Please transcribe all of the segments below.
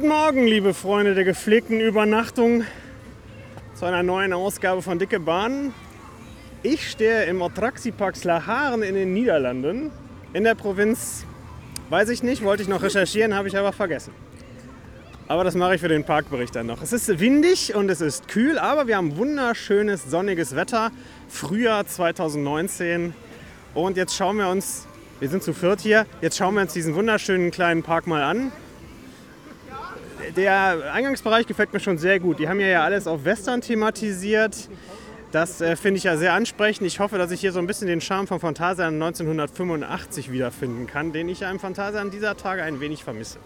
Guten Morgen, liebe Freunde der gepflegten Übernachtung, zu einer neuen Ausgabe von Dicke Bahnen. Ich stehe im Attraxiepark Slaharen in den Niederlanden, in der Provinz, weiß ich nicht, wollte ich noch recherchieren, habe ich aber vergessen. Aber das mache ich für den Parkbericht dann noch. Es ist windig und es ist kühl, aber wir haben wunderschönes sonniges Wetter. Frühjahr 2019. Und jetzt schauen wir uns, wir sind zu viert hier, jetzt schauen wir uns diesen wunderschönen kleinen Park mal an der Eingangsbereich gefällt mir schon sehr gut. Die haben ja alles auf Western thematisiert. Das äh, finde ich ja sehr ansprechend. Ich hoffe, dass ich hier so ein bisschen den Charme von Phantasian 1985 wiederfinden kann, den ich ja im Phantasian dieser Tage ein wenig vermisse.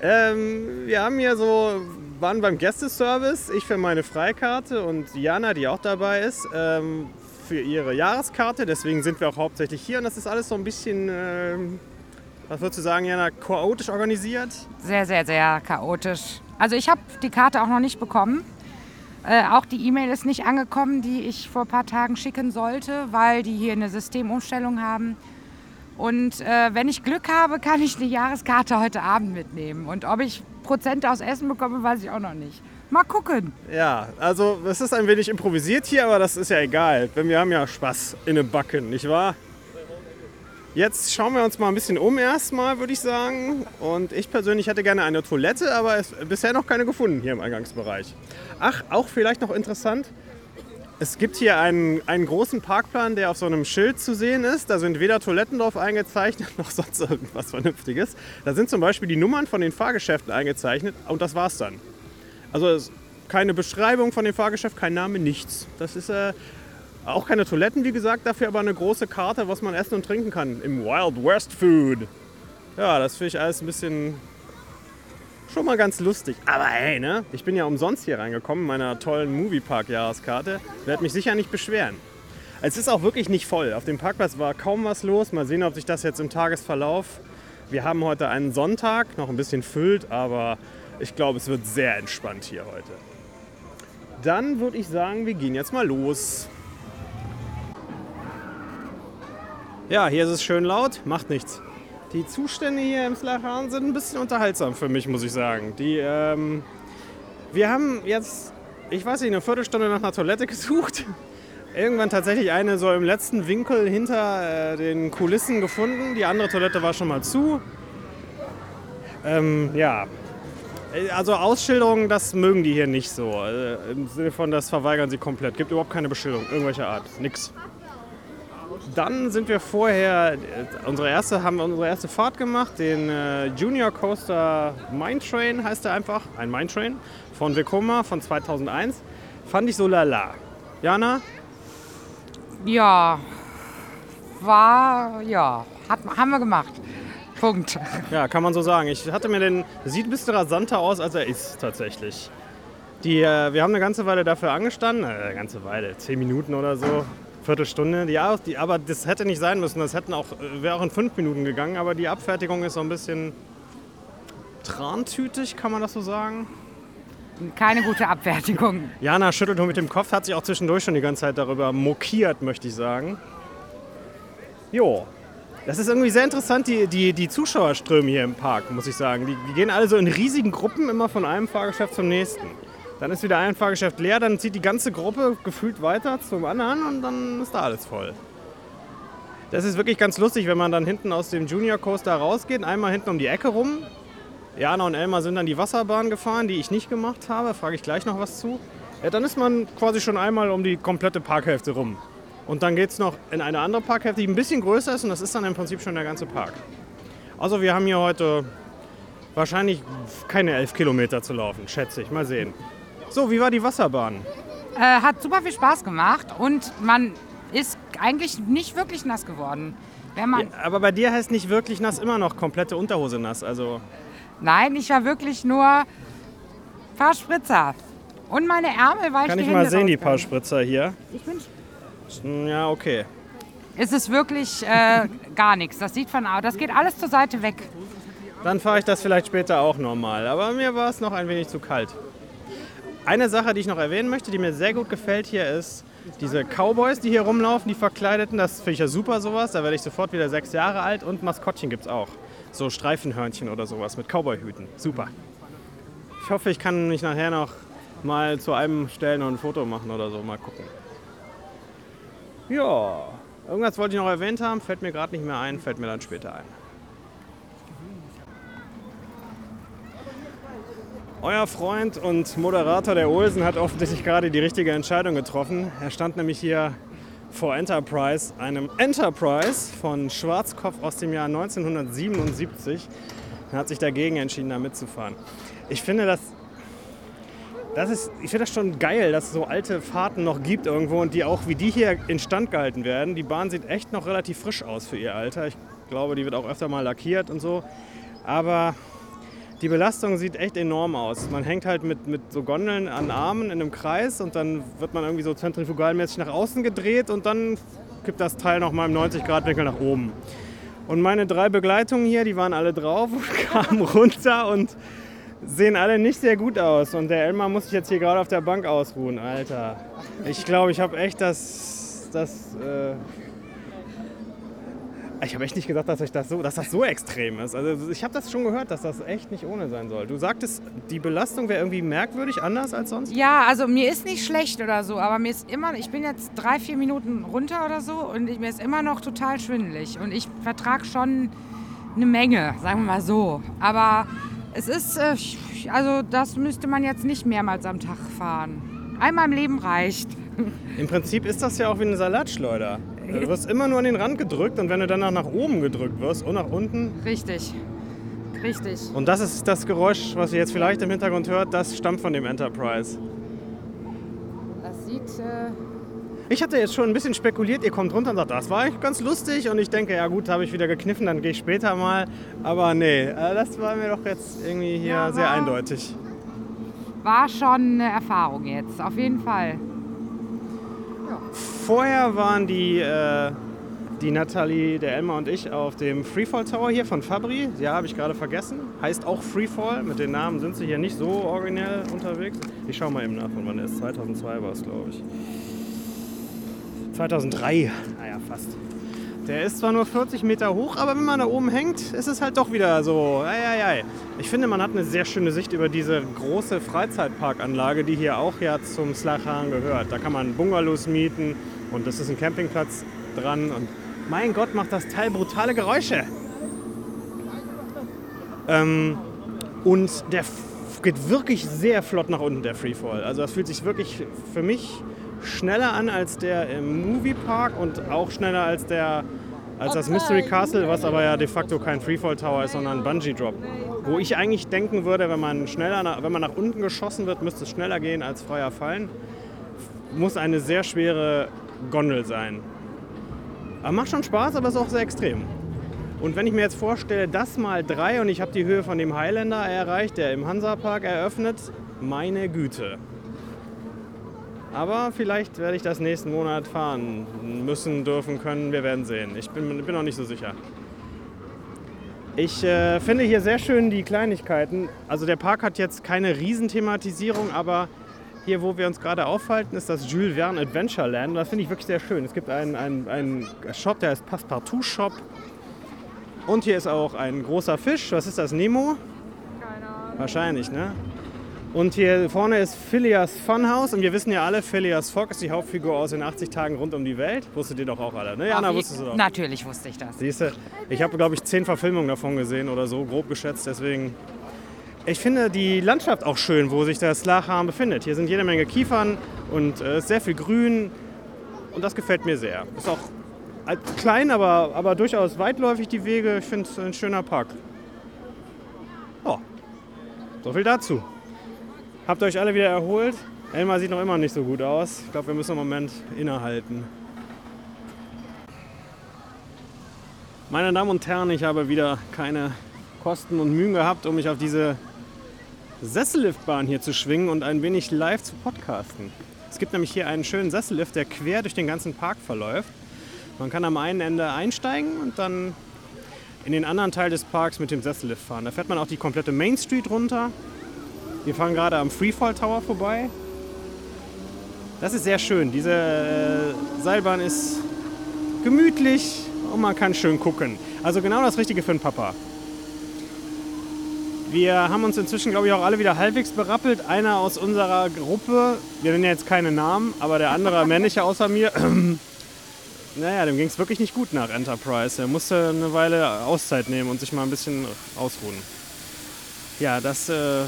Ähm, wir haben hier so, waren beim Gästeservice, ich für meine Freikarte und Jana, die auch dabei ist, ähm, für ihre Jahreskarte. Deswegen sind wir auch hauptsächlich hier und das ist alles so ein bisschen ähm, was würdest du sagen, Jana, chaotisch organisiert? Sehr, sehr, sehr chaotisch. Also ich habe die Karte auch noch nicht bekommen. Äh, auch die E-Mail ist nicht angekommen, die ich vor ein paar Tagen schicken sollte, weil die hier eine Systemumstellung haben. Und äh, wenn ich Glück habe, kann ich die Jahreskarte heute Abend mitnehmen. Und ob ich Prozente aus Essen bekomme, weiß ich auch noch nicht. Mal gucken. Ja, also es ist ein wenig improvisiert hier, aber das ist ja egal. Denn wir haben ja Spaß in den Backen, nicht wahr? Jetzt schauen wir uns mal ein bisschen um erstmal, würde ich sagen. Und ich persönlich hätte gerne eine Toilette, aber es bisher noch keine gefunden hier im Eingangsbereich. Ach, auch vielleicht noch interessant. Es gibt hier einen, einen großen Parkplan, der auf so einem Schild zu sehen ist. Da sind weder Toiletten drauf eingezeichnet, noch sonst irgendwas Vernünftiges. Da sind zum Beispiel die Nummern von den Fahrgeschäften eingezeichnet und das war's dann. Also keine Beschreibung von dem Fahrgeschäft, kein Name, nichts. Das ist äh, auch keine Toiletten, wie gesagt, dafür aber eine große Karte, was man essen und trinken kann. Im Wild West Food. Ja, das finde ich alles ein bisschen schon mal ganz lustig. Aber hey, ne? Ich bin ja umsonst hier reingekommen, meiner tollen Moviepark-Jahreskarte. Werde mich sicher nicht beschweren. Es ist auch wirklich nicht voll. Auf dem Parkplatz war kaum was los. Mal sehen, ob sich das jetzt im Tagesverlauf. Wir haben heute einen Sonntag, noch ein bisschen füllt, aber ich glaube, es wird sehr entspannt hier heute. Dann würde ich sagen, wir gehen jetzt mal los. Ja, hier ist es schön laut, macht nichts. Die Zustände hier im Slachan sind ein bisschen unterhaltsam für mich, muss ich sagen. Die, ähm, wir haben jetzt, ich weiß nicht, eine Viertelstunde nach einer Toilette gesucht. Irgendwann tatsächlich eine so im letzten Winkel hinter äh, den Kulissen gefunden. Die andere Toilette war schon mal zu. Ähm, ja, also Ausschilderungen, das mögen die hier nicht so. Also Im Sinne von, das verweigern sie komplett. Gibt überhaupt keine Beschilderung irgendwelcher Art. Nix. Dann sind wir vorher, unsere erste, haben wir unsere erste Fahrt gemacht, den äh, Junior Coaster Mine Train heißt er einfach, ein Mine Train von Vekoma von 2001. Fand ich so lala. Jana? Ja, war, ja, hat, haben wir gemacht. Punkt. Ja, kann man so sagen. Ich hatte mir den, sieht ein bisschen rasanter aus, als er ist tatsächlich. Die, äh, wir haben eine ganze Weile dafür angestanden, äh, eine ganze Weile, zehn Minuten oder so, Viertelstunde. Die, die, aber das hätte nicht sein müssen. Das hätten auch, wäre auch in fünf Minuten gegangen. Aber die Abfertigung ist so ein bisschen trantütig, kann man das so sagen? Keine gute Abfertigung. Jana schüttelt nur mit dem Kopf, hat sich auch zwischendurch schon die ganze Zeit darüber mokiert, möchte ich sagen. Jo, das ist irgendwie sehr interessant, die, die, die Zuschauerströme hier im Park, muss ich sagen. Die, die gehen alle so in riesigen Gruppen immer von einem Fahrgeschäft zum nächsten. Dann ist wieder ein Fahrgeschäft leer, dann zieht die ganze Gruppe gefühlt weiter zum anderen und dann ist da alles voll. Das ist wirklich ganz lustig, wenn man dann hinten aus dem Junior Coaster rausgeht, einmal hinten um die Ecke rum. Jana und Elmar sind dann die Wasserbahn gefahren, die ich nicht gemacht habe, frage ich gleich noch was zu. Ja, dann ist man quasi schon einmal um die komplette Parkhälfte rum. Und dann geht es noch in eine andere Parkhälfte, die ein bisschen größer ist und das ist dann im Prinzip schon der ganze Park. Also wir haben hier heute wahrscheinlich keine elf Kilometer zu laufen, schätze ich. Mal sehen. So, wie war die Wasserbahn? Äh, hat super viel Spaß gemacht und man ist eigentlich nicht wirklich nass geworden. Wenn man ja, aber bei dir heißt nicht wirklich nass immer noch komplette Unterhose nass. Also Nein, ich war wirklich nur ein paar Spritzer. Und meine Ärmel war ich Kann ich mal sehen, die paar Spritzer hier? Ich bin. Ja, okay. Es ist wirklich äh, gar nichts. Das sieht von Das geht alles zur Seite weg. Dann fahre ich das vielleicht später auch nochmal. Aber mir war es noch ein wenig zu kalt. Eine Sache, die ich noch erwähnen möchte, die mir sehr gut gefällt hier, ist diese Cowboys, die hier rumlaufen, die Verkleideten. Das finde ich ja super sowas. Da werde ich sofort wieder sechs Jahre alt und Maskottchen gibt es auch. so Streifenhörnchen oder sowas mit Cowboyhüten. Super. Ich hoffe, ich kann mich nachher noch mal zu einem stellen und ein Foto machen oder so. Mal gucken. Ja, irgendwas wollte ich noch erwähnt haben, fällt mir gerade nicht mehr ein, fällt mir dann später ein. Euer Freund und Moderator der Olsen hat offensichtlich gerade die richtige Entscheidung getroffen. Er stand nämlich hier vor Enterprise, einem Enterprise von Schwarzkopf aus dem Jahr 1977. Er hat sich dagegen entschieden, da mitzufahren. Ich finde das, das ist, ich finde das schon geil, dass es so alte Fahrten noch gibt irgendwo und die auch wie die hier instand gehalten werden. Die Bahn sieht echt noch relativ frisch aus für ihr Alter. Ich glaube, die wird auch öfter mal lackiert und so. Aber die Belastung sieht echt enorm aus. Man hängt halt mit, mit so Gondeln an Armen in einem Kreis und dann wird man irgendwie so zentrifugalmäßig nach außen gedreht und dann kippt das Teil nochmal im 90-Grad-Winkel nach oben. Und meine drei Begleitungen hier, die waren alle drauf kamen runter und sehen alle nicht sehr gut aus. Und der Elmar muss sich jetzt hier gerade auf der Bank ausruhen, Alter. Ich glaube, ich habe echt das, das äh, ich habe echt nicht gedacht, dass, das so, dass das so extrem ist. Also ich habe das schon gehört, dass das echt nicht ohne sein soll. Du sagtest, die Belastung wäre irgendwie merkwürdig anders als sonst? Ja, also mir ist nicht schlecht oder so, aber mir ist immer, ich bin jetzt drei, vier Minuten runter oder so und ich, mir ist immer noch total schwindelig. Und ich vertrage schon eine Menge, sagen wir mal so. Aber es ist, äh, also das müsste man jetzt nicht mehrmals am Tag fahren. Einmal im Leben reicht. Im Prinzip ist das ja auch wie eine Salatschleuder. Du wirst immer nur an den Rand gedrückt und wenn du dann nach oben gedrückt wirst und nach unten. Richtig. Richtig. Und das ist das Geräusch, was ihr jetzt vielleicht im Hintergrund hört, das stammt von dem Enterprise. Das sieht. Äh ich hatte jetzt schon ein bisschen spekuliert, ihr kommt runter und sagt, das war eigentlich ganz lustig. Und ich denke, ja gut, habe ich wieder gekniffen, dann gehe ich später mal. Aber nee, äh, das war mir doch jetzt irgendwie hier ja, sehr eindeutig. War schon eine Erfahrung jetzt, auf jeden Fall. Vorher waren die, äh, die Nathalie, der Elmar und ich auf dem Freefall Tower hier von Fabri. Ja, habe ich gerade vergessen. Heißt auch Freefall. Mit den Namen sind sie hier nicht so originell unterwegs. Ich schaue mal eben nach, von wann er ist. 2002 war es, glaube ich. 2003. Naja, fast. Der ist zwar nur 40 Meter hoch, aber wenn man da oben hängt, ist es halt doch wieder so. Ei, ei, ei. Ich finde, man hat eine sehr schöne Sicht über diese große Freizeitparkanlage, die hier auch ja zum Slachan gehört. Da kann man Bungalows mieten und das ist ein Campingplatz dran. Und mein Gott, macht das Teil brutale Geräusche. Ähm, und der geht wirklich sehr flott nach unten, der Freefall. Also das fühlt sich wirklich für mich schneller an als der im Moviepark und auch schneller als der als das Mystery Castle, was aber ja de facto kein Freefall Tower ist, sondern ein Bungee Drop. Wo ich eigentlich denken würde, wenn man schneller, nach, wenn man nach unten geschossen wird, müsste es schneller gehen als freier Fallen. Muss eine sehr schwere Gondel sein. Aber macht schon Spaß, aber ist auch sehr extrem. Und wenn ich mir jetzt vorstelle, das mal drei und ich habe die Höhe von dem Highlander erreicht, der im Hansapark eröffnet, meine Güte. Aber vielleicht werde ich das nächsten Monat fahren müssen, dürfen, können. Wir werden sehen. Ich bin, bin noch nicht so sicher. Ich äh, finde hier sehr schön die Kleinigkeiten. Also der Park hat jetzt keine Riesenthematisierung, aber hier, wo wir uns gerade aufhalten, ist das Jules Verne Adventureland. Das finde ich wirklich sehr schön. Es gibt einen, einen, einen Shop, der heißt Passepartout Shop. Und hier ist auch ein großer Fisch. Was ist das? Nemo? Keine Ahnung. Wahrscheinlich, ne? Und hier vorne ist Phileas Funhouse und wir wissen ja alle, Phileas Fogg ist die Hauptfigur aus den 80 Tagen rund um die Welt. Wusstet ihr doch auch alle, ne? Jana, wusstest du doch. Natürlich wusste ich das. Siehste, ich habe, glaube ich, zehn Verfilmungen davon gesehen oder so, grob geschätzt. Deswegen, ich finde die Landschaft auch schön, wo sich das Lacham befindet. Hier sind jede Menge Kiefern und äh, sehr viel Grün und das gefällt mir sehr. Ist auch klein, aber, aber durchaus weitläufig die Wege. Ich finde es ein schöner Park. Oh, so viel dazu. Habt ihr euch alle wieder erholt? Elmar sieht noch immer nicht so gut aus. Ich glaube, wir müssen einen Moment innehalten. Meine Damen und Herren, ich habe wieder keine Kosten und Mühen gehabt, um mich auf diese Sesselliftbahn hier zu schwingen und ein wenig live zu podcasten. Es gibt nämlich hier einen schönen Sessellift, der quer durch den ganzen Park verläuft. Man kann am einen Ende einsteigen und dann in den anderen Teil des Parks mit dem Sessellift fahren. Da fährt man auch die komplette Main Street runter wir fahren gerade am Freefall Tower vorbei. Das ist sehr schön. Diese äh, Seilbahn ist gemütlich und man kann schön gucken. Also genau das Richtige für den Papa. Wir haben uns inzwischen, glaube ich, auch alle wieder halbwegs berappelt. Einer aus unserer Gruppe, wir nennen ja jetzt keine Namen, aber der andere männliche außer mir, naja, dem ging es wirklich nicht gut nach Enterprise. Er musste eine Weile Auszeit nehmen und sich mal ein bisschen ausruhen. Ja, das, äh,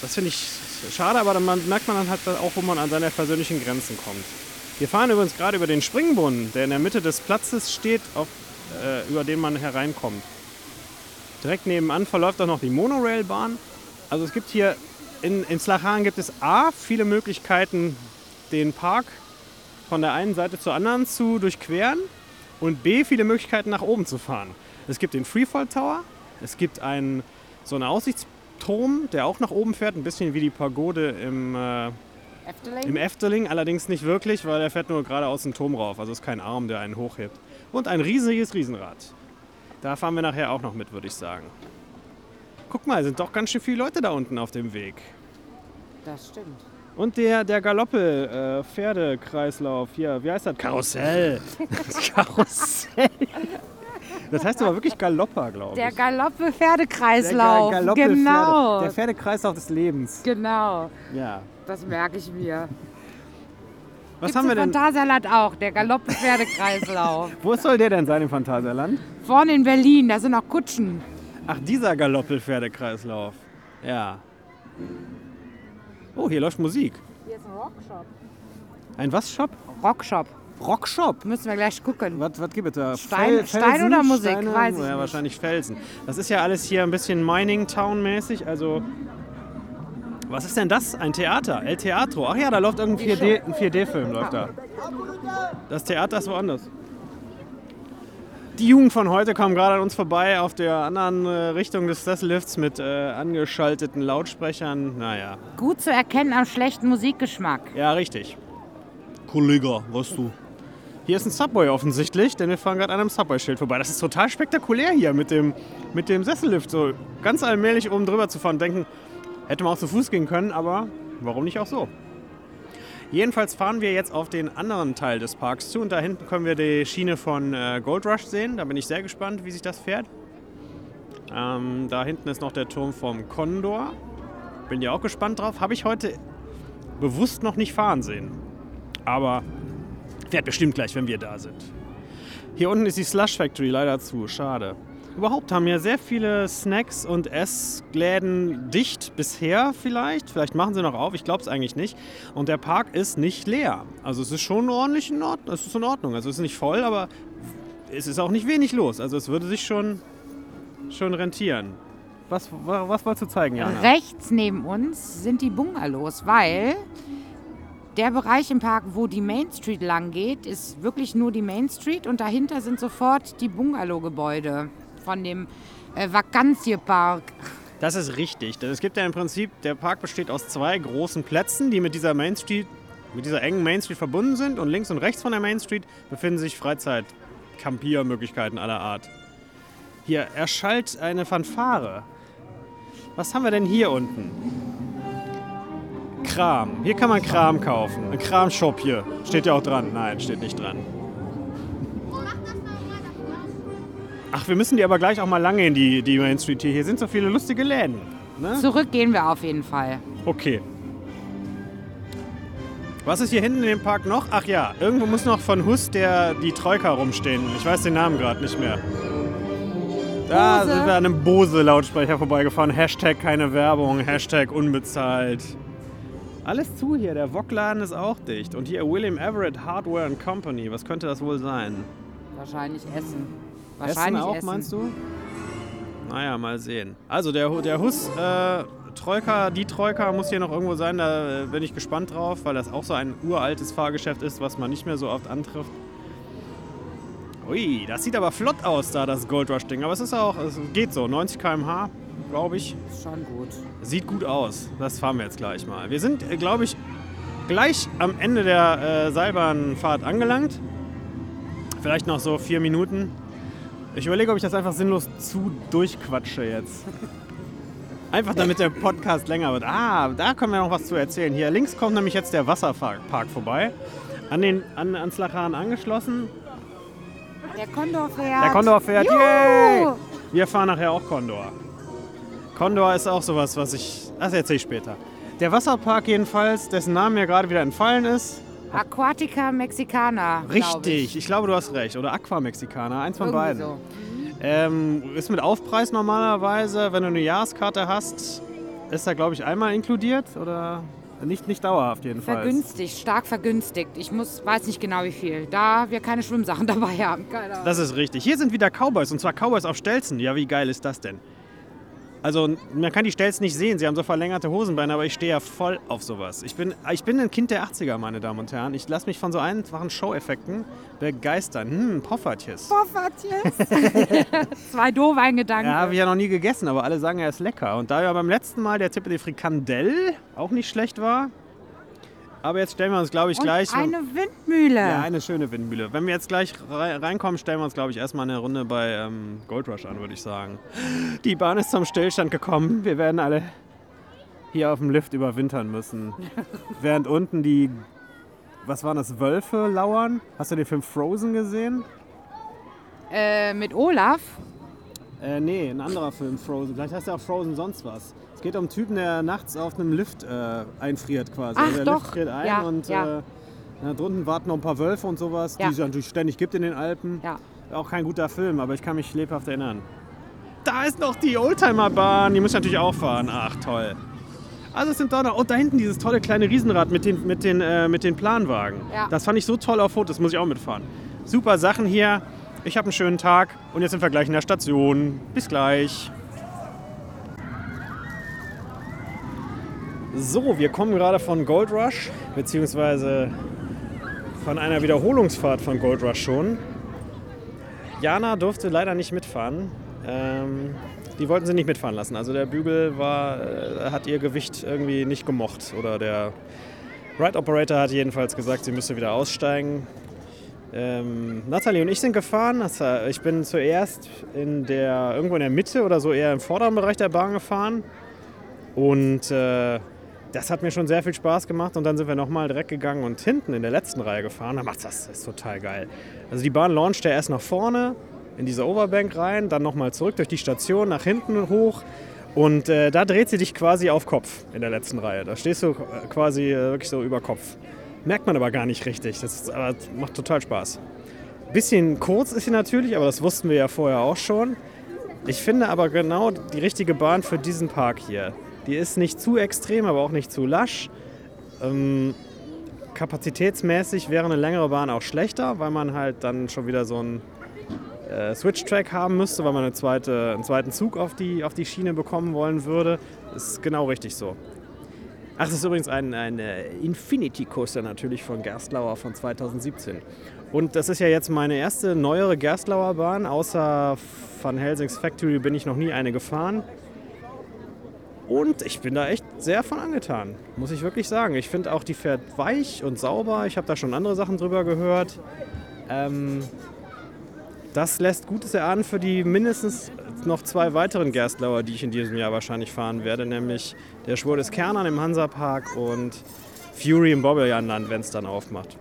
das finde ich schade, aber dann merkt man dann halt auch, wo man an seine persönlichen Grenzen kommt. Wir fahren übrigens gerade über den Springbrunnen, der in der Mitte des Platzes steht, auf, äh, über den man hereinkommt. Direkt nebenan verläuft auch noch die Monorailbahn. Also es gibt hier in, in Slachan gibt es A, viele Möglichkeiten, den Park von der einen Seite zur anderen zu durchqueren und B, viele Möglichkeiten nach oben zu fahren. Es gibt den Freefall Tower, es gibt einen, so einen Aussichtsturm, der auch nach oben fährt, ein bisschen wie die Pagode im, äh, Efteling? im Efteling, allerdings nicht wirklich, weil er fährt nur gerade aus dem Turm rauf, also ist kein Arm, der einen hochhebt. Und ein riesiges Riesenrad. Da fahren wir nachher auch noch mit, würde ich sagen. Guck mal, sind doch ganz schön viele Leute da unten auf dem Weg. Das stimmt. Und der, der Galoppe-Pferdekreislauf hier, wie heißt das? Karussell. Karussell. Das heißt aber wirklich Galopper, glaube ich. Der Galoppe-Pferdekreislauf. Der Ga- Galoppe-Pferde- genau. Der Pferdekreislauf des Lebens. genau. Ja. Das merke ich mir. Was Gibt's haben wir im denn? Phantasialand auch, der Galoppe-Pferdekreislauf. Wo soll der denn sein im Phantasialand? Vorne in Berlin, da sind auch Kutschen. Ach, dieser Galoppel-Pferdekreislauf. Ja. Oh, hier läuft Musik. Hier ist ein Rockshop. Ein was Shop? Rockshop. Rockshop. Müssen wir gleich gucken. Was, was gibt es da? Stein- Stein oder Musik? Steine? Weiß ich ja, nicht. wahrscheinlich Felsen. Das ist ja alles hier ein bisschen Mining Town mäßig. Also, was ist denn das? Ein Theater? El Teatro. Ach ja, da läuft irgendein 4D, ein 4D-Film läuft da. Das Theater ist woanders. Die Jugend von heute kam gerade an uns vorbei auf der anderen äh, Richtung des Sessellifts mit äh, angeschalteten Lautsprechern. Naja, Gut zu erkennen am schlechten Musikgeschmack. ja, richtig. Kollege, was du? Hier ist ein Subway offensichtlich, denn wir fahren gerade an einem Subway-Schild vorbei. Das ist total spektakulär hier mit dem, mit dem Sessellift. So ganz allmählich oben drüber zu fahren. Denken, hätte man auch zu Fuß gehen können, aber warum nicht auch so? Jedenfalls fahren wir jetzt auf den anderen Teil des Parks zu und da hinten können wir die Schiene von äh, Gold Rush sehen. Da bin ich sehr gespannt, wie sich das fährt. Ähm, da hinten ist noch der Turm vom Condor. Bin ja auch gespannt drauf. Habe ich heute bewusst noch nicht fahren sehen. Aber fährt bestimmt gleich, wenn wir da sind. Hier unten ist die Slush Factory leider zu. Schade. Überhaupt haben ja sehr viele Snacks und Essläden dicht bisher vielleicht. Vielleicht machen sie noch auf, ich glaube es eigentlich nicht. Und der Park ist nicht leer. Also es ist schon ordentlich in Ordnung. Es ist in Ordnung. Also es ist nicht voll, aber es ist auch nicht wenig los. Also es würde sich schon, schon rentieren. Was, wa- was wolltest du zeigen, Jana? Rechts neben uns sind die Bungalows, weil der Bereich im Park, wo die Main Street lang geht, ist wirklich nur die Main Street und dahinter sind sofort die Bungalow-Gebäude von dem äh, Vakanziepark. Das ist richtig. Denn Es gibt ja im Prinzip, der Park besteht aus zwei großen Plätzen, die mit dieser Main Street, mit dieser engen Main Street verbunden sind. Und links und rechts von der Main Street befinden sich Freizeit-Campiermöglichkeiten aller Art. Hier erschallt eine Fanfare. Was haben wir denn hier unten? Kram. Hier kann man Kram kaufen. Ein Kramshop hier. Steht ja auch dran. Nein, steht nicht dran. Ach, wir müssen die aber gleich auch mal lange in die, die Main Street hier. Hier sind so viele lustige Läden. Ne? Zurück gehen wir auf jeden Fall. Okay. Was ist hier hinten in dem Park noch? Ach ja, irgendwo muss noch von Hus der, die Troika rumstehen. Ich weiß den Namen gerade nicht mehr. Da Bose. sind wir an einem Bose-Lautsprecher vorbeigefahren. Hashtag keine Werbung, Hashtag unbezahlt. Alles zu hier, der Wok-Laden ist auch dicht. Und hier William Everett Hardware and Company. Was könnte das wohl sein? Wahrscheinlich Essen. Essen Wahrscheinlich auch, Essen. meinst du? Naja, mal sehen. Also der, der Hus äh, Troika, die Troika muss hier noch irgendwo sein. Da äh, bin ich gespannt drauf, weil das auch so ein uraltes Fahrgeschäft ist, was man nicht mehr so oft antrifft. Ui, das sieht aber flott aus da, das Gold Rush Ding. Aber es ist auch, es geht so, 90 km/h, glaube ich. Ist schon gut. Sieht gut aus. Das fahren wir jetzt gleich mal. Wir sind, äh, glaube ich, gleich am Ende der äh, Seilbahnfahrt angelangt. Vielleicht noch so vier Minuten. Ich überlege, ob ich das einfach sinnlos zu durchquatsche jetzt. Einfach damit der Podcast länger wird. Ah, da können wir noch was zu erzählen. Hier links kommt nämlich jetzt der Wasserpark vorbei. An den, an, ans Lachan angeschlossen. Der Condor fährt. Der Condor fährt. Juhu! Yay! Wir fahren nachher auch Condor. Condor ist auch sowas, was ich. Das erzähle ich später. Der Wasserpark jedenfalls, dessen Name mir gerade wieder entfallen ist. Aquatica Mexicana. Richtig, Ich. ich. glaube, du hast recht. Oder Aqua Mexicana, eins von Irgendwie beiden. so. Ähm, ist mit Aufpreis normalerweise, wenn du eine Jahreskarte hast, ist da glaube ich einmal inkludiert oder nicht, nicht dauerhaft jedenfalls. Vergünstigt, stark vergünstigt. Ich muss, weiß nicht genau wie viel. Da wir keine Schwimmsachen dabei haben. Keine Ahnung. Das ist richtig. Hier sind wieder Cowboys und zwar Cowboys auf Stelzen. Ja, wie geil ist das denn? Also man kann die Stelzen nicht sehen, sie haben so verlängerte Hosenbeine, aber ich stehe ja voll auf sowas. Ich bin, ich bin ein Kind der 80er, meine Damen und Herren. Ich lasse mich von so einfachen Show-Effekten begeistern. Hm, Poffertjes. Poffertjes. Zwei Dohweingedanken. Ja, habe ich ja noch nie gegessen, aber alle sagen, er ist lecker. Und da ja beim letzten Mal der Tipp mit den Frikandel auch nicht schlecht war, aber jetzt stellen wir uns, glaube ich, Und gleich... eine Windmühle. ja, eine schöne Windmühle. Wenn wir jetzt gleich rei- reinkommen, stellen wir uns, glaube ich, erstmal eine Runde bei ähm, Gold Rush an, würde ich sagen. Die Bahn ist zum Stillstand gekommen. Wir werden alle hier auf dem Lift überwintern müssen. Während unten die, was waren das, Wölfe lauern. Hast du den Film Frozen gesehen? Äh, mit Olaf. Äh, nee, ein anderer Film, Frozen. Vielleicht heißt ja auch Frozen sonst was. Es geht um einen Typen, der nachts auf einem Lift äh, einfriert quasi. Ach, also der doch. Lift friert ein Ja, und ja. Äh, da drunten warten noch ein paar Wölfe und sowas, Ja. die es natürlich ständig gibt in den Alpen. Ja. Auch kein guter Film, aber ich kann mich lebhaft erinnern. Da ist noch die Oldtimerbahn, die muss ich natürlich auch fahren. Ach, toll. Also es sind da noch, und da hinten dieses tolle kleine Riesenrad mit den, mit den, äh, mit den Planwagen. Ja. Das fand ich so toll auf Fotos, muss ich auch mitfahren. Super Sachen hier. Ich habe einen schönen Tag und jetzt sind wir gleich in der Station. Bis gleich. So, wir kommen gerade von Gold Rush, beziehungsweise von einer Wiederholungsfahrt von Gold Rush schon. Jana durfte leider nicht mitfahren. Ähm, die wollten sie nicht mitfahren lassen. Also der Bügel war, äh, hat ihr Gewicht irgendwie nicht gemocht. Oder der Ride Operator hat jedenfalls gesagt, sie müsste wieder aussteigen. Ähm, Nathalie und ich sind gefahren. Ich bin zuerst in der, irgendwo in der Mitte oder so eher im vorderen Bereich der Bahn gefahren. Und äh, das hat mir schon sehr viel Spaß gemacht. Und dann sind wir nochmal direkt gegangen und hinten in der letzten Reihe gefahren. Da macht das, das ist total geil. Also die Bahn launcht ja erst nach vorne in diese Overbank rein, dann nochmal zurück durch die Station nach hinten hoch. Und äh, da dreht sie dich quasi auf Kopf in der letzten Reihe. Da stehst du äh, quasi äh, wirklich so über Kopf. Merkt man aber gar nicht richtig. Das ist, macht total Spaß. Bisschen kurz ist sie natürlich, aber das wussten wir ja vorher auch schon. Ich finde aber genau die richtige Bahn für diesen Park hier. Die ist nicht zu extrem, aber auch nicht zu lasch. Ähm, kapazitätsmäßig wäre eine längere Bahn auch schlechter, weil man halt dann schon wieder so einen äh, Switch-Track haben müsste, weil man eine zweite, einen zweiten Zug auf die, auf die Schiene bekommen wollen würde. Ist genau richtig so. Ach, das ist übrigens ein, ein äh, Infinity Coaster natürlich von Gerstlauer von 2017. Und das ist ja jetzt meine erste neuere Gerstlauer Bahn. Außer Van Helsings Factory bin ich noch nie eine gefahren. Und ich bin da echt sehr von angetan, muss ich wirklich sagen. Ich finde auch, die fährt weich und sauber. Ich habe da schon andere Sachen drüber gehört. Ähm, das lässt Gutes erahnen für die mindestens noch zwei weiteren Gerstlauer, die ich in diesem Jahr wahrscheinlich fahren werde, nämlich der Schwur des Kernern im Hansapark und Fury im Bobbeljahnland, wenn es dann aufmacht.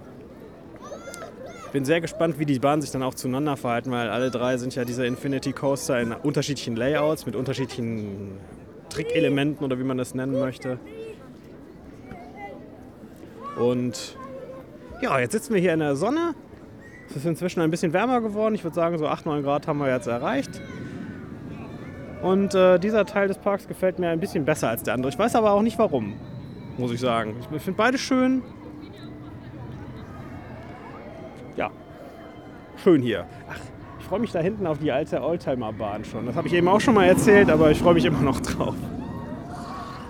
Ich bin sehr gespannt, wie die Bahnen sich dann auch zueinander verhalten, weil alle drei sind ja diese Infinity Coaster in unterschiedlichen Layouts, mit unterschiedlichen Trickelementen oder wie man das nennen möchte. Und ja, jetzt sitzen wir hier in der Sonne. Es ist inzwischen ein bisschen wärmer geworden. Ich würde sagen, so 8, 9 Grad haben wir jetzt erreicht. Und äh, dieser Teil des Parks gefällt mir ein bisschen besser als der andere. Ich weiß aber auch nicht warum, muss ich sagen. Ich finde beide schön. Ja, schön hier. Ach, ich freue mich da hinten auf die alte Oldtimer-Bahn schon. Das habe ich eben auch schon mal erzählt, aber ich freue mich immer noch drauf.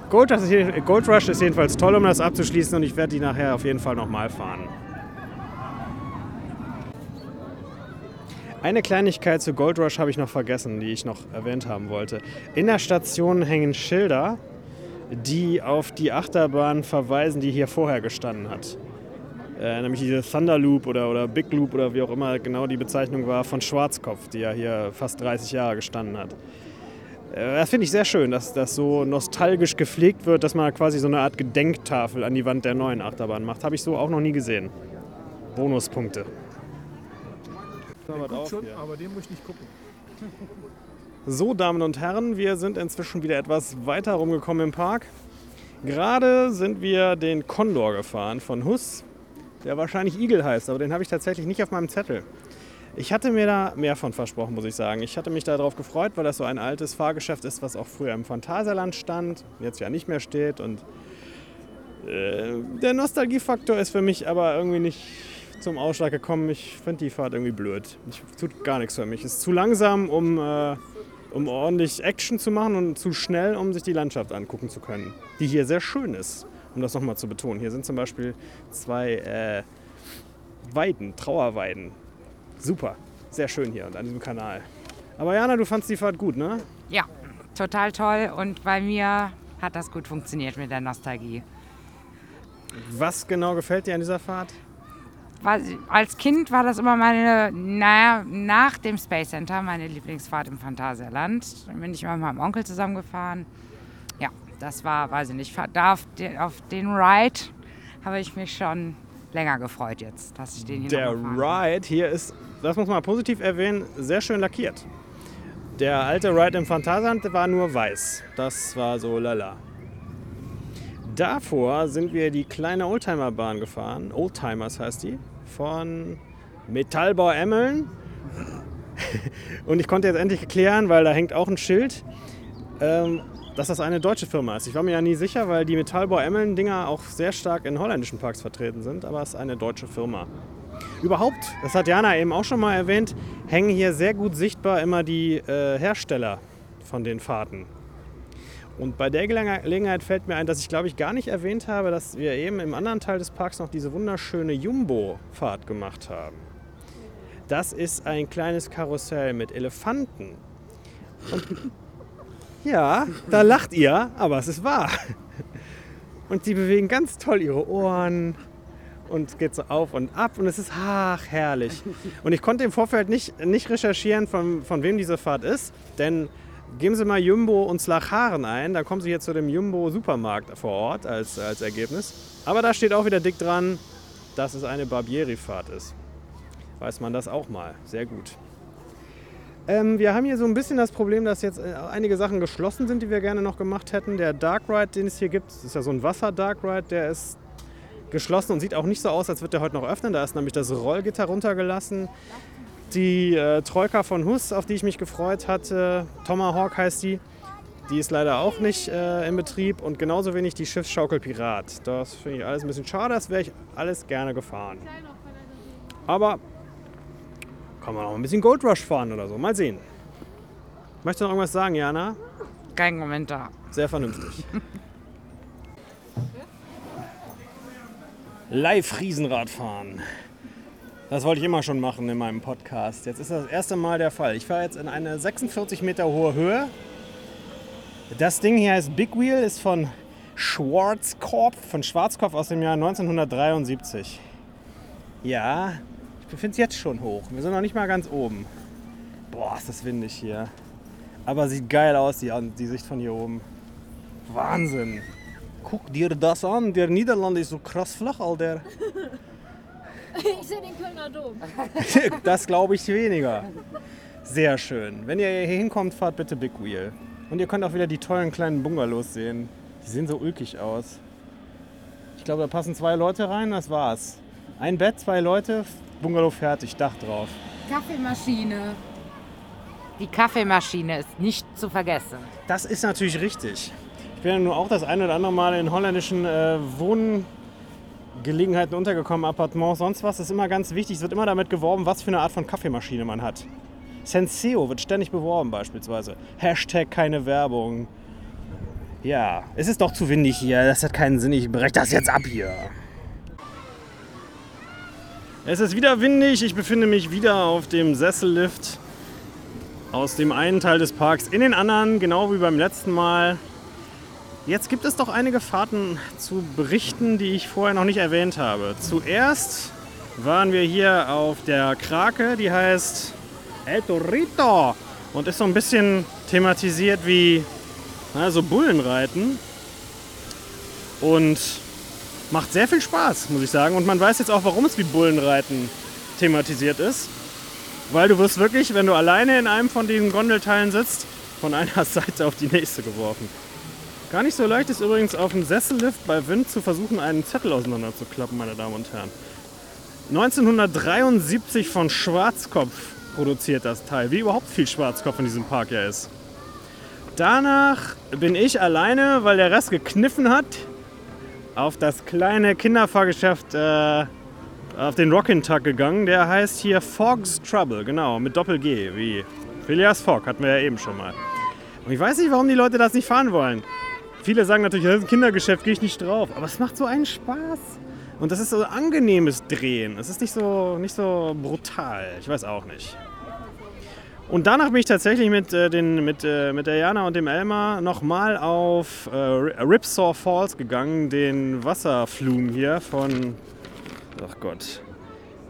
Gold Rush, ist, ist jedenfalls toll, um das abzuschließen und ich werde die nachher auf jeden Fall nochmal fahren. Eine Kleinigkeit zu Gold Rush habe ich noch vergessen, die ich noch erwähnt haben wollte. In der Station hängen Schilder, die auf die Achterbahn verweisen, die hier vorher gestanden hat. Äh, nämlich diese Thunder Loop oder, oder Big Loop oder wie auch immer genau die Bezeichnung war von Schwarzkopf, die ja hier fast 30 Jahre gestanden hat. Äh, Das finde ich sehr schön, dass das so nostalgisch gepflegt wird, dass man quasi so eine Art Gedenktafel an die Wand der neuen Achterbahn macht. Habe ich so auch noch nie gesehen. Bonuspunkte. Der guckt schon, aber den muss ich nicht gucken. So, Damen und Herren, wir sind inzwischen wieder etwas weiter rumgekommen im Park. Gerade sind wir den Condor gefahren von Huss, der wahrscheinlich Igel heißt, aber den habe ich tatsächlich nicht auf meinem Zettel. Ich hatte mir da mehr von versprochen, muss ich sagen. Ich hatte mich darauf gefreut, weil das so ein altes Fahrgeschäft ist, was auch früher im Phantasialand stand, jetzt ja nicht mehr steht. Und äh, der Nostalgiefaktor ist für mich aber irgendwie nicht zum Ausschlag gekommen. Ich finde die Fahrt irgendwie blöd. Ich, tut gar nichts für mich. Es ist zu langsam, um, äh, um ordentlich Action zu machen und zu schnell, um sich die Landschaft angucken zu können, die hier sehr schön ist, um das nochmal zu betonen. Hier sind zum Beispiel zwei äh, Weiden, Trauerweiden. Super, sehr schön hier und an diesem Kanal. Aber Jana, du fandst die Fahrt gut, ne? Ja, total toll und bei mir hat das gut funktioniert mit der Nostalgie. Was genau gefällt dir an dieser Fahrt? War, als Kind war das immer meine, naja, nach dem Space Center meine Lieblingsfahrt im Phantasialand. Dann bin ich immer mit meinem Onkel zusammengefahren. Ja, das war, weiß ich nicht, da auf den, auf den Ride habe ich mich schon länger gefreut jetzt, dass ich den hier Der. Ride hier ist, das muss man positiv erwähnen, sehr schön lackiert. Der alte Ride im Phantasialand war nur weiß. Das war so lala. Davor sind wir die kleine Oldtimerbahn gefahren. Oldtimers heißt die. Von Metallbau Emmeln. Und ich konnte jetzt endlich klären, weil da hängt auch ein Schild, ähm, dass das eine deutsche Firma ist. Ich war mir ja nie sicher, weil die Metallbau Emmeln Dinger auch sehr stark in holländischen Parks vertreten sind, aber es ist eine deutsche Firma. Überhaupt, das hat Jana eben auch schon mal erwähnt, hängen hier sehr gut sichtbar immer die äh, Hersteller von den Fahrten. Und bei der Gelegen- Gelegenheit fällt mir ein, dass ich glaube ich gar nicht erwähnt habe, dass wir eben im anderen Teil des Parks noch diese wunderschöne Jumbo-Fahrt gemacht haben. Das ist ein kleines Karussell mit Elefanten. Und ja, da lacht ihr, aber es ist wahr. Und die bewegen ganz toll ihre Ohren und es geht so auf und ab und es ist ach herrlich. Und ich konnte im Vorfeld nicht, nicht recherchieren, von, von wem diese Fahrt ist, denn geben Sie mal Jumbo und Slacharen ein, dann kommen Sie hier zu dem Jumbo Supermarkt vor Ort als, als Ergebnis. Aber da steht auch wieder dick dran, dass es eine Barbieri-Fahrt ist. Weiß man das auch mal. Sehr gut. Ähm, wir haben hier so ein bisschen das Problem, dass jetzt äh, einige Sachen geschlossen sind, die wir gerne noch gemacht hätten. Der Dark Ride, den es hier gibt, ist ja so ein Wasser-Dark Ride, der ist geschlossen und sieht auch nicht so aus, als würde der heute noch öffnen. Da ist nämlich das Rollgitter runtergelassen. Die äh, Troika von Huss, auf die ich mich gefreut hatte, Tomahawk heißt die, die ist leider auch nicht äh, in Betrieb und genauso wenig die Schiffsschaukel Pirat. Das finde ich alles ein bisschen schade, das wäre ich alles gerne gefahren. Aber kann man auch ein bisschen Gold Rush fahren oder so, mal sehen. Möchtest du noch irgendwas sagen, Jana? Kein Kommentar. Sehr vernünftig. Live-Riesenrad fahren. Das wollte ich immer schon machen in meinem Podcast. Jetzt ist das erste Mal der Fall. Ich fahre jetzt in eine 46 Meter hohe Höhe. Das Ding hier heißt Big Wheel, ist von Schwarzkopf, von Schwarzkopf aus dem Jahr 1973. Ja, ich befinde es jetzt schon hoch. Wir sind noch nicht mal ganz oben. Boah, ist das windig hier. Aber sieht geil aus, die, die Sicht von hier oben. Wahnsinn. Guck dir das an. Der Niederlande ist so krass flach, Alter. Ich sehe den Kölner Dom. Das glaube ich weniger. Sehr schön. Wenn ihr hier hinkommt, fahrt bitte Big Wheel. Und ihr könnt auch wieder die tollen kleinen Bungalows sehen. Die sehen so ulkig aus. Ich glaube, da passen zwei Leute rein, das war's. Ein Bett, zwei Leute, Bungalow fertig, Dach drauf. Kaffeemaschine. Die Kaffeemaschine ist nicht zu vergessen. Das ist natürlich richtig. Ich bin ja nur auch das eine oder andere Mal in holländischen äh, Wohngelegenheiten untergekommen, Appartements, sonst was. Ist immer ganz wichtig. Es wird immer damit geworben, was für eine Art von Kaffeemaschine man hat. Senseo wird ständig beworben beispielsweise. Hashtag keine Werbung. Ja, es ist doch zu windig hier. Das hat keinen Sinn. Ich breche das jetzt ab hier. Es ist wieder windig. Ich befinde mich wieder auf dem Sessellift aus dem einen Teil des Parks in den anderen, genau wie beim letzten Mal. Jetzt gibt es doch einige Fahrten zu berichten, die ich vorher noch nicht erwähnt habe. Zuerst waren wir hier auf der Krake, die heißt El Torito und ist so ein bisschen thematisiert wie na, so Bullenreiten und macht sehr viel Spaß, muss ich sagen. Und man weiß jetzt auch, warum es wie Bullenreiten thematisiert ist. Weil du wirst wirklich, wenn du alleine in einem von diesen Gondelteilen sitzt, von einer Seite auf die nächste geworfen. Gar nicht so leicht ist übrigens auf dem Sessellift bei Wind zu versuchen, einen Zettel auseinanderzuklappen, meine Damen und Herren. 1973 von Schwarzkopf produziert das Teil. Wie überhaupt viel Schwarzkopf in diesem Park ja ist. Danach bin ich alleine, weil der Rest gekniffen hat, auf das kleine Kinderfahrgeschäft äh, auf den Rockin' Tag gegangen. Der heißt hier Fog's Trouble, genau, mit Doppel-G, wie Phileas Fogg, hatten wir ja eben schon mal. Und ich weiß nicht, warum die Leute das nicht fahren wollen. Viele sagen natürlich, das ist ein Kindergeschäft, gehe ich nicht drauf. Aber es macht so einen Spaß. Und das ist so ein angenehmes Drehen. Es ist nicht so, nicht so brutal. Ich weiß auch nicht. Und danach bin ich tatsächlich mit, äh, den, mit, äh, mit der Jana und dem Elmar nochmal auf äh, Ripsaw Falls gegangen, den Wasserflum hier von, ach Gott,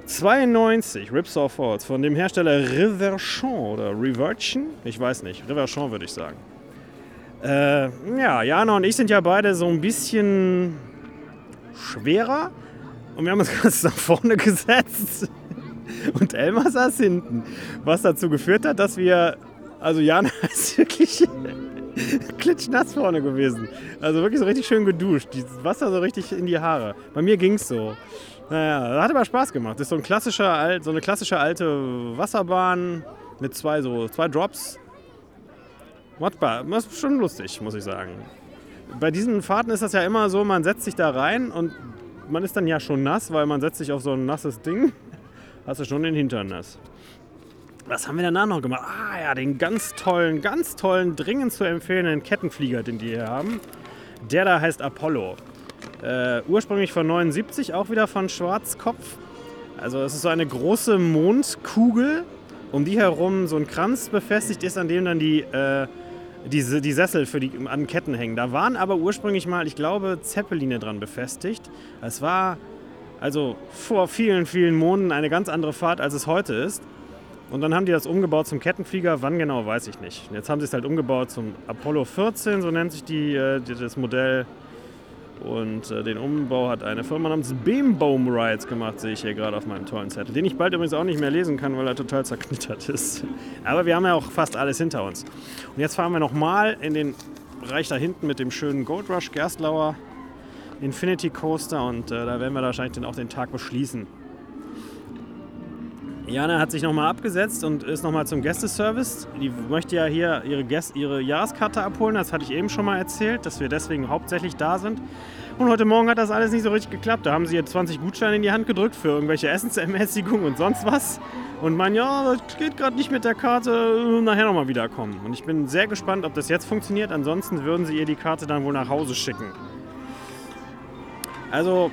92, Ripsaw Falls, von dem Hersteller Riverchon oder Reversion, ich weiß nicht, Riverchon würde ich sagen. Äh, ja, Jana und ich sind ja beide so ein bisschen schwerer und wir haben uns ganz nach vorne gesetzt und Elmar saß hinten, was dazu geführt hat, dass wir, also Jana ist wirklich klitschnass vorne gewesen. Also wirklich so richtig schön geduscht, das Wasser so richtig in die Haare. Bei mir ging es so. Naja, hat aber Spaß gemacht. Das ist so, ein klassischer, so eine klassische alte Wasserbahn mit zwei, so, zwei Drops. Machbar. Das ist schon lustig, muss ich sagen. Bei diesen Fahrten ist das ja immer so, man setzt sich da rein und man ist dann ja schon nass, weil man setzt sich auf so ein nasses Ding. Hast du schon den Hintern nass. Was haben wir danach noch gemacht? Ah ja, den ganz tollen, ganz tollen, dringend zu empfehlenden Kettenflieger, den die hier haben. Der da heißt Apollo. Äh, ursprünglich von 79, auch wieder von Schwarzkopf. Also es ist so eine große Mondkugel, um die herum so ein Kranz befestigt ist, an dem dann die, äh, die, die Sessel für die, an Ketten hängen. Da waren aber ursprünglich mal, ich glaube, Zeppeline dran befestigt. Es war also vor vielen, vielen Monaten eine ganz andere Fahrt, als es heute ist. Und dann haben die das umgebaut zum Kettenflieger. Wann genau, weiß ich nicht. Jetzt haben sie es halt umgebaut zum Apollo 14, so nennt sich die, äh, das Modell. Und äh, den Umbau hat eine Firma namens Beamboom Rides gemacht, sehe ich hier gerade auf meinem tollen Zettel. Den ich bald übrigens auch nicht mehr lesen kann, weil er total zerknittert ist. Aber wir haben ja auch fast alles hinter uns. Und jetzt fahren wir nochmal in den Bereich da hinten mit dem schönen Gold Rush Gerstlauer Infinity Coaster und äh, da werden wir wahrscheinlich dann auch den Tag beschließen. Jana hat sich nochmal abgesetzt und ist nochmal zum Gästeservice. Die möchte ja hier ihre, Gäste, ihre Jahreskarte abholen. Das hatte ich eben schon mal erzählt, dass wir deswegen hauptsächlich da sind. Und heute Morgen hat das alles nicht so richtig geklappt. Da haben sie ihr 20 Gutscheine in die Hand gedrückt für irgendwelche Essensermäßigungen und sonst was. Und man, ja, das geht gerade nicht mit der Karte, nachher nochmal wiederkommen. Und ich bin sehr gespannt, ob das jetzt funktioniert. Ansonsten würden sie ihr die Karte dann wohl nach Hause schicken. Also,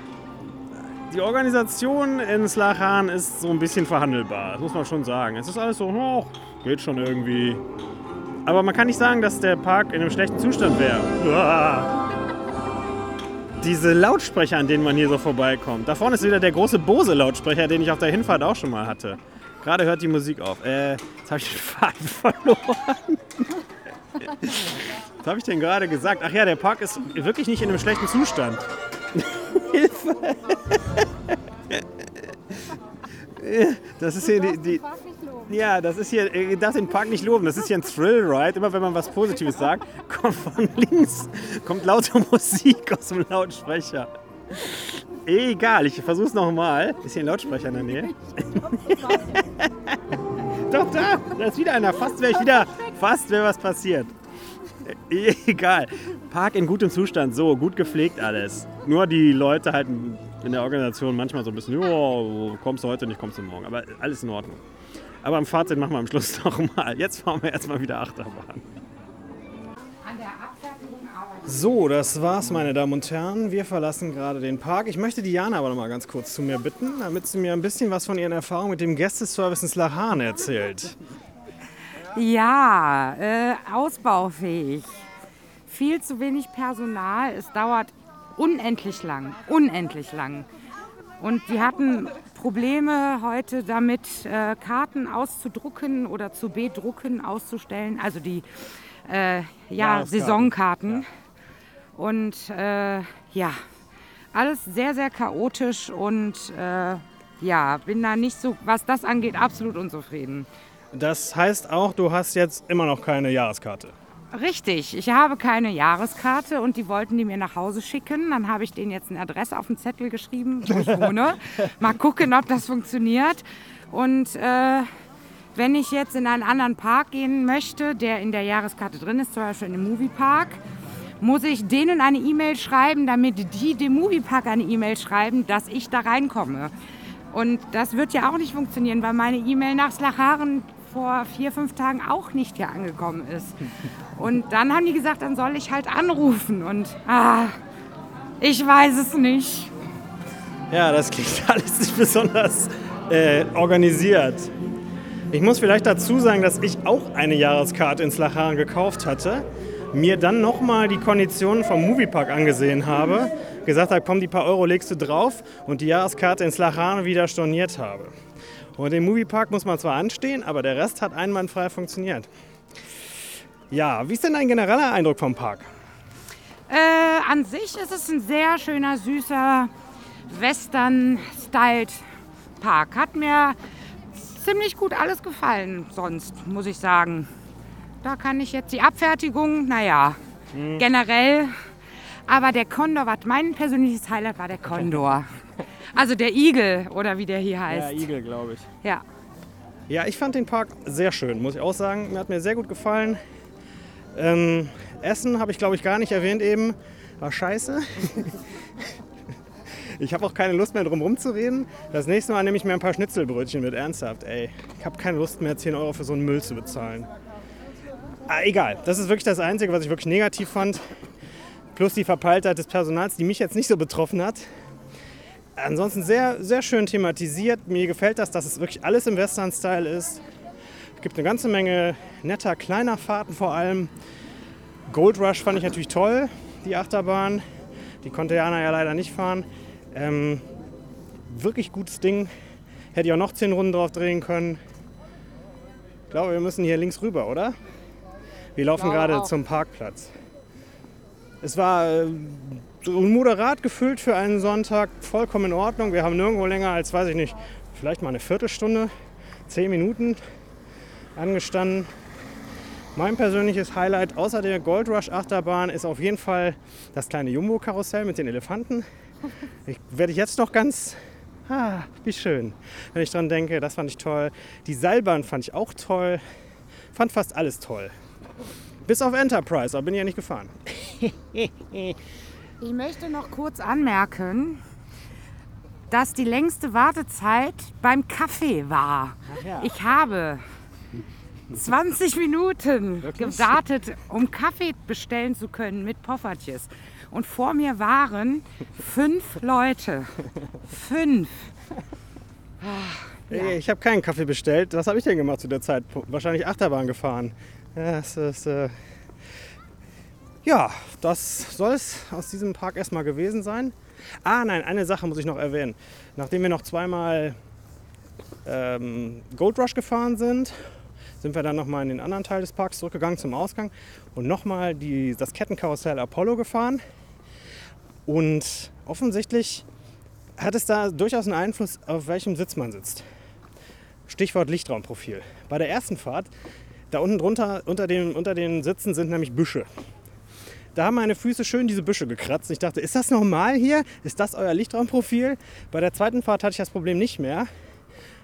die Organisation in Slachan ist so ein bisschen verhandelbar, das muss man schon sagen. Es ist alles so, oh, geht schon irgendwie. Aber man kann nicht sagen, dass der Park in einem schlechten Zustand wäre. Diese Lautsprecher, an denen man hier so vorbeikommt. Da vorne ist wieder der große Bose-Lautsprecher, den ich auf der Hinfahrt auch schon mal hatte. Gerade hört die Musik auf. Äh, jetzt habe ich den Faden verloren. Was habe ich denn gerade gesagt? Ach ja, der Park ist wirklich nicht in einem schlechten Zustand. Hilfe! Das ist hier die, die, ja, das ist hier, ich darf den Park nicht loben, das ist hier ein Thrill-Ride. Immer wenn man was Positives sagt, kommt von links, kommt laute Musik aus dem Lautsprecher. Egal, ich versuch's nochmal. Ist hier ein Lautsprecher in der Nähe? Doch, da, da ist wieder einer. Fast wäre ich wieder, fast wäre was passiert. Egal. Park in gutem Zustand, so, gut gepflegt alles. Nur die Leute halt in der Organisation manchmal so ein bisschen, oh, kommst du heute nicht, kommst du morgen. Aber alles in Ordnung. Aber am Fazit machen wir am Schluss nochmal. Jetzt fahren wir erstmal wieder Achterbahn. So, das war's, meine Damen und Herren. Wir verlassen gerade den Park. Ich möchte Diana aber noch mal ganz kurz zu mir bitten, damit sie mir ein bisschen was von ihren Erfahrungen mit dem Gästeservice in Slahan erzählt. Ja, äh, ausbaufähig. Viel zu wenig Personal. Es dauert unendlich lang. Unendlich lang. Und wir hatten Probleme heute damit, äh, Karten auszudrucken oder zu bedrucken, auszustellen. Also die äh, ja, Saisonkarten. Ja. Und äh, ja, alles sehr, sehr chaotisch und äh, ja, bin da nicht so, was das angeht, absolut unzufrieden. Das heißt auch, du hast jetzt immer noch keine Jahreskarte. Richtig, ich habe keine Jahreskarte und die wollten die mir nach Hause schicken. Dann habe ich denen jetzt eine Adresse auf den Zettel geschrieben, wo ich wohne. Mal gucken, ob das funktioniert. Und äh, wenn ich jetzt in einen anderen Park gehen möchte, der in der Jahreskarte drin ist, zum Beispiel in den Moviepark, muss ich denen eine E-Mail schreiben, damit die dem Moviepark eine E-Mail schreiben, dass ich da reinkomme. Und das wird ja auch nicht funktionieren, weil meine E-Mail nach Slacharen vor vier, fünf Tagen auch nicht hier angekommen ist. Und dann haben die gesagt, dann soll ich halt anrufen. Und ah, ich weiß es nicht. Ja, das klingt alles nicht besonders äh, organisiert. Ich muss vielleicht dazu sagen, dass ich auch eine Jahreskarte in Slacharen gekauft hatte, mir dann nochmal die Konditionen vom Moviepark angesehen habe, gesagt habe, komm, die paar Euro legst du drauf und die Jahreskarte in Slacharen wieder storniert habe. Und im Moviepark muss man zwar anstehen, aber der Rest hat einwandfrei funktioniert. Ja, wie ist denn dein genereller Eindruck vom Park? Äh, an sich ist es ein sehr schöner, süßer, western-styled Park. Hat mir ziemlich gut alles gefallen, sonst muss ich sagen. Da kann ich jetzt die Abfertigung, naja, mhm. generell. Aber der Kondor war mein persönliches Highlight war der Kondor. Also der Igel oder wie der hier heißt. Ja, Igel, glaube ich. Ja. Ja, ich fand den Park sehr schön, muss ich auch sagen. Mir hat mir sehr gut gefallen. Ähm, Essen habe ich, glaube ich, gar nicht erwähnt eben. War scheiße. ich habe auch keine Lust mehr drum rumzureden. Das nächste Mal nehme ich mir ein paar Schnitzelbrötchen mit. Ernsthaft, ey. Ich habe keine Lust mehr, 10 Euro für so einen Müll zu bezahlen. Ah, egal, das ist wirklich das Einzige, was ich wirklich negativ fand. Plus die Verpeiltheit des Personals, die mich jetzt nicht so betroffen hat. Ansonsten sehr, sehr schön thematisiert. Mir gefällt das, dass es wirklich alles im Western-Style ist. Es gibt eine ganze Menge netter kleiner Fahrten vor allem. Gold Rush fand ich natürlich toll, die Achterbahn. Die konnte Jana ja leider nicht fahren. Ähm, wirklich gutes Ding. Hätte ich auch noch 10 Runden drauf drehen können. Ich glaube, wir müssen hier links rüber, oder? Wir laufen gerade zum Parkplatz. Es war äh, moderat gefüllt für einen Sonntag, vollkommen in Ordnung. Wir haben nirgendwo länger als, weiß ich nicht, vielleicht mal eine Viertelstunde, zehn Minuten angestanden. Mein persönliches Highlight außer der Gold Rush Achterbahn ist auf jeden Fall das kleine Jumbo-Karussell mit den Elefanten. Ich werde jetzt noch ganz, ah, wie schön, wenn ich dran denke. Das fand ich toll. Die Seilbahn fand ich auch toll. Fand fast alles toll. Bis auf Enterprise, aber bin ich ja nicht gefahren. ich möchte noch kurz anmerken, dass die längste Wartezeit beim Kaffee war. Ja. Ich habe 20 Minuten Wirklich? gewartet, um Kaffee bestellen zu können mit Poffertjes. Und vor mir waren fünf Leute. Fünf. Ja. Ich habe keinen Kaffee bestellt. Was habe ich denn gemacht zu der Zeit? Wahrscheinlich Achterbahn gefahren. Ja, es ist, äh ja, das soll es aus diesem Park erstmal gewesen sein. Ah, nein, eine Sache muss ich noch erwähnen. Nachdem wir noch zweimal ähm, Gold Rush gefahren sind, sind wir dann nochmal in den anderen Teil des Parks zurückgegangen zum Ausgang und nochmal das Kettenkarussell Apollo gefahren. Und offensichtlich hat es da durchaus einen Einfluss, auf welchem Sitz man sitzt. Stichwort Lichtraumprofil. Bei der ersten Fahrt da unten drunter, unter, dem, unter den Sitzen sind nämlich Büsche. Da haben meine Füße schön diese Büsche gekratzt. Ich dachte, ist das normal hier? Ist das euer Lichtraumprofil? Bei der zweiten Fahrt hatte ich das Problem nicht mehr.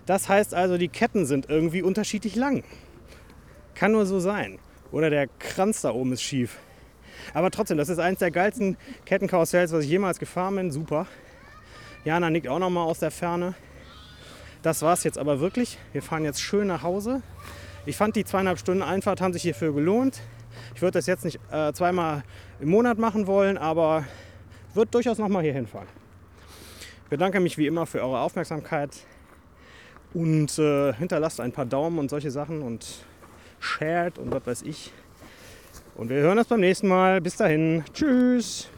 Das heißt also, die Ketten sind irgendwie unterschiedlich lang. Kann nur so sein. Oder der Kranz da oben ist schief. Aber trotzdem, das ist eines der geilsten Kettenkarussells, was ich jemals gefahren bin. Super. Jana nickt auch noch mal aus der Ferne. Das war es jetzt aber wirklich. Wir fahren jetzt schön nach Hause. Ich fand die zweieinhalb Stunden Einfahrt haben sich hierfür gelohnt. Ich würde das jetzt nicht äh, zweimal im Monat machen wollen, aber würde durchaus noch mal hier hinfahren. Ich bedanke mich wie immer für eure Aufmerksamkeit und äh, hinterlasst ein paar Daumen und solche Sachen und shared und was weiß ich. Und wir hören uns beim nächsten Mal. Bis dahin. Tschüss.